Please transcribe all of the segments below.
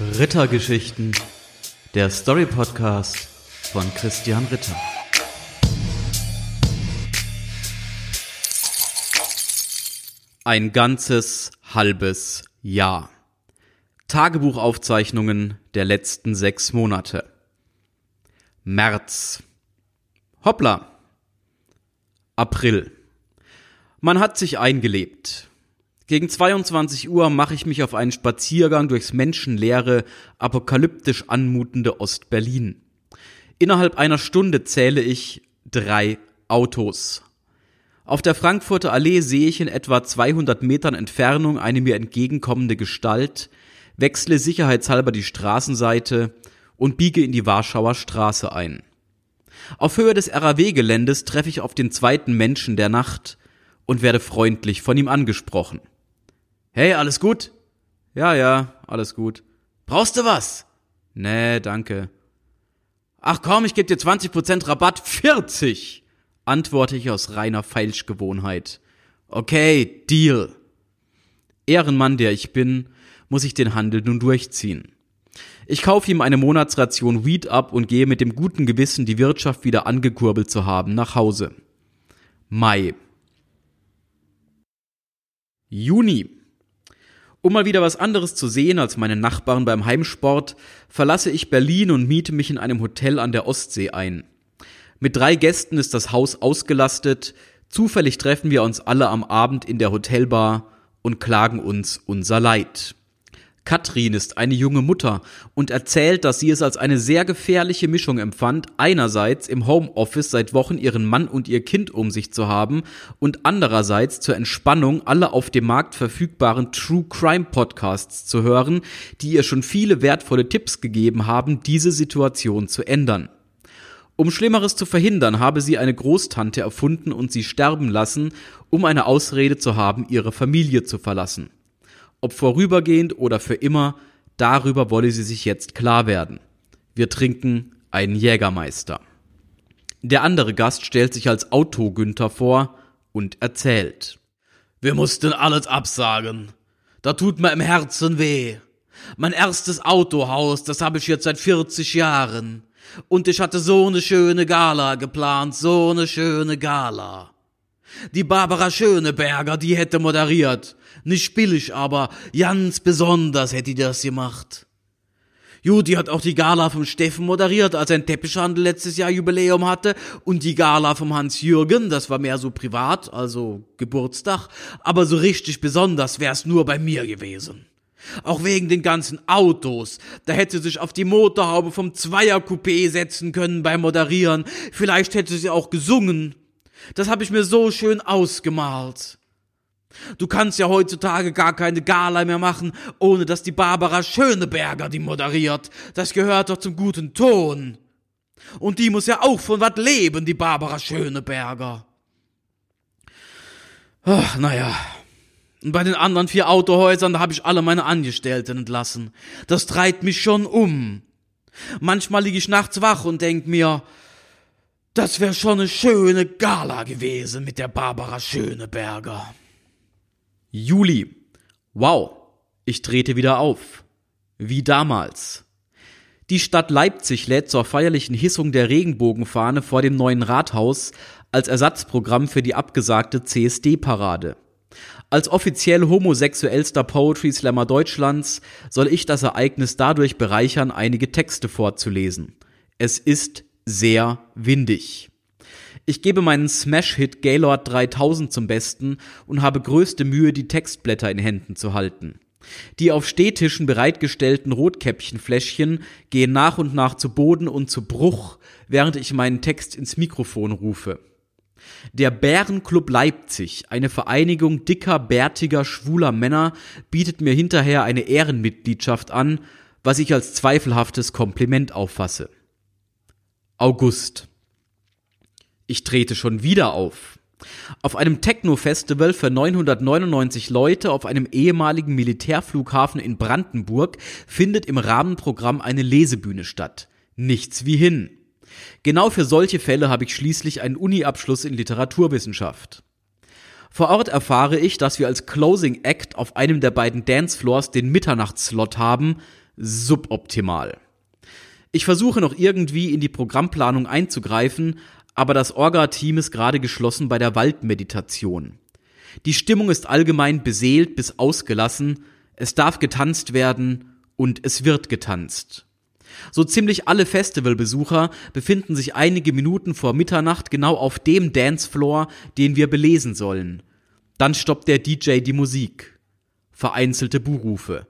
Rittergeschichten, der Story Podcast von Christian Ritter. Ein ganzes halbes Jahr. Tagebuchaufzeichnungen der letzten sechs Monate. März. Hoppla. April. Man hat sich eingelebt. Gegen 22 Uhr mache ich mich auf einen Spaziergang durchs menschenleere, apokalyptisch anmutende Ostberlin. Innerhalb einer Stunde zähle ich drei Autos. Auf der Frankfurter Allee sehe ich in etwa 200 Metern Entfernung eine mir entgegenkommende Gestalt, wechsle sicherheitshalber die Straßenseite und biege in die Warschauer Straße ein. Auf Höhe des RAW-Geländes treffe ich auf den zweiten Menschen der Nacht und werde freundlich von ihm angesprochen. Hey, alles gut? Ja, ja, alles gut. Brauchst du was? Nee, danke. Ach komm, ich geb dir 20% Rabatt. 40! antworte ich aus reiner Feilschgewohnheit. Okay, Deal. Ehrenmann, der ich bin, muss ich den Handel nun durchziehen. Ich kaufe ihm eine Monatsration Weed ab und gehe mit dem guten Gewissen, die Wirtschaft wieder angekurbelt zu haben, nach Hause. Mai. Juni. Um mal wieder was anderes zu sehen als meine Nachbarn beim Heimsport, verlasse ich Berlin und miete mich in einem Hotel an der Ostsee ein. Mit drei Gästen ist das Haus ausgelastet, zufällig treffen wir uns alle am Abend in der Hotelbar und klagen uns unser Leid. Katrin ist eine junge Mutter und erzählt, dass sie es als eine sehr gefährliche Mischung empfand, einerseits im Homeoffice seit Wochen ihren Mann und ihr Kind um sich zu haben und andererseits zur Entspannung alle auf dem Markt verfügbaren True Crime Podcasts zu hören, die ihr schon viele wertvolle Tipps gegeben haben, diese Situation zu ändern. Um Schlimmeres zu verhindern, habe sie eine Großtante erfunden und sie sterben lassen, um eine Ausrede zu haben, ihre Familie zu verlassen. Ob vorübergehend oder für immer, darüber wolle sie sich jetzt klar werden. Wir trinken einen Jägermeister. Der andere Gast stellt sich als Auto Günther vor und erzählt. Wir mussten alles absagen. Da tut mir im Herzen weh. Mein erstes Autohaus, das habe ich jetzt seit 40 Jahren. Und ich hatte so eine schöne Gala geplant, so eine schöne Gala. Die Barbara Schöneberger, die hätte moderiert. Nicht billig, aber ganz besonders hätte die das gemacht. Judy hat auch die Gala vom Steffen moderiert, als ein Teppichhandel letztes Jahr Jubiläum hatte und die Gala vom Hans-Jürgen, das war mehr so privat, also Geburtstag, aber so richtig besonders wär's nur bei mir gewesen. Auch wegen den ganzen Autos. Da hätte sie sich auf die Motorhaube vom Zweiercoupé setzen können beim Moderieren. Vielleicht hätte sie auch gesungen. Das habe ich mir so schön ausgemalt. Du kannst ja heutzutage gar keine Gala mehr machen, ohne dass die Barbara Schöneberger die moderiert. Das gehört doch zum guten Ton. Und die muss ja auch von was leben, die Barbara Schöneberger. Ach, naja. Und bei den anderen vier Autohäusern, da habe ich alle meine Angestellten entlassen. Das treibt mich schon um. Manchmal liege ich nachts wach und denk mir, das wäre schon eine schöne Gala gewesen mit der Barbara Schöneberger. Juli. Wow, ich trete wieder auf. Wie damals. Die Stadt Leipzig lädt zur feierlichen Hissung der Regenbogenfahne vor dem neuen Rathaus als Ersatzprogramm für die abgesagte CSD-Parade. Als offiziell homosexuellster Poetry Slammer Deutschlands soll ich das Ereignis dadurch bereichern, einige Texte vorzulesen. Es ist sehr windig. Ich gebe meinen Smash-Hit Gaylord 3000 zum Besten und habe größte Mühe, die Textblätter in Händen zu halten. Die auf Stehtischen bereitgestellten Rotkäppchenfläschchen gehen nach und nach zu Boden und zu Bruch, während ich meinen Text ins Mikrofon rufe. Der Bärenclub Leipzig, eine Vereinigung dicker, bärtiger, schwuler Männer, bietet mir hinterher eine Ehrenmitgliedschaft an, was ich als zweifelhaftes Kompliment auffasse. August. Ich trete schon wieder auf. Auf einem Techno-Festival für 999 Leute auf einem ehemaligen Militärflughafen in Brandenburg findet im Rahmenprogramm eine Lesebühne statt. Nichts wie hin. Genau für solche Fälle habe ich schließlich einen Uni-Abschluss in Literaturwissenschaft. Vor Ort erfahre ich, dass wir als Closing Act auf einem der beiden Dancefloors den Mitternachtsslot haben, suboptimal. Ich versuche noch irgendwie in die Programmplanung einzugreifen, aber das Orga-Team ist gerade geschlossen bei der Waldmeditation. Die Stimmung ist allgemein beseelt bis ausgelassen, es darf getanzt werden und es wird getanzt. So ziemlich alle Festivalbesucher befinden sich einige Minuten vor Mitternacht genau auf dem Dancefloor, den wir belesen sollen. Dann stoppt der DJ die Musik. Vereinzelte Buhrufe.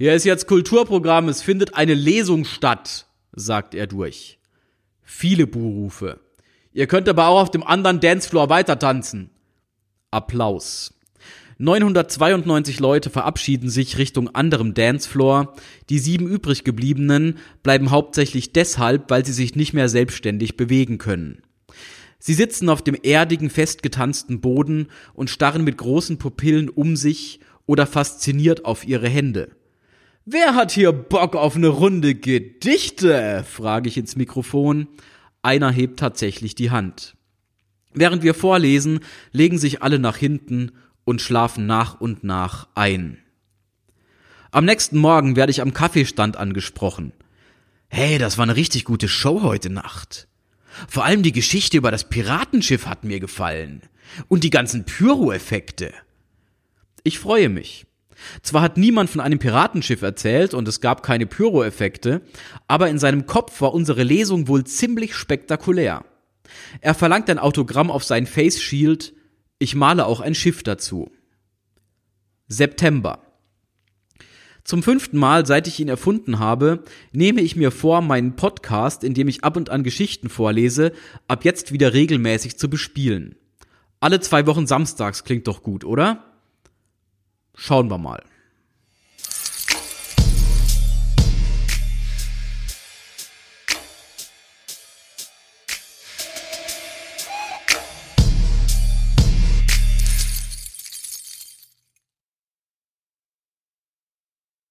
Hier ist jetzt Kulturprogramm, es findet eine Lesung statt, sagt er durch. Viele Buhrufe. Ihr könnt aber auch auf dem anderen Dancefloor weiter tanzen. Applaus. 992 Leute verabschieden sich Richtung anderem Dancefloor. Die sieben übrig gebliebenen bleiben hauptsächlich deshalb, weil sie sich nicht mehr selbstständig bewegen können. Sie sitzen auf dem erdigen, festgetanzten Boden und starren mit großen Pupillen um sich oder fasziniert auf ihre Hände. Wer hat hier Bock auf eine Runde Gedichte? frage ich ins Mikrofon. Einer hebt tatsächlich die Hand. Während wir vorlesen, legen sich alle nach hinten und schlafen nach und nach ein. Am nächsten Morgen werde ich am Kaffeestand angesprochen. Hey, das war eine richtig gute Show heute Nacht. Vor allem die Geschichte über das Piratenschiff hat mir gefallen. Und die ganzen Pyro-Effekte. Ich freue mich. Zwar hat niemand von einem Piratenschiff erzählt und es gab keine Pyro-Effekte, aber in seinem Kopf war unsere Lesung wohl ziemlich spektakulär. Er verlangt ein Autogramm auf sein Face Shield, ich male auch ein Schiff dazu. September. Zum fünften Mal, seit ich ihn erfunden habe, nehme ich mir vor, meinen Podcast, in dem ich ab und an Geschichten vorlese, ab jetzt wieder regelmäßig zu bespielen. Alle zwei Wochen samstags klingt doch gut, oder? Schauen wir mal.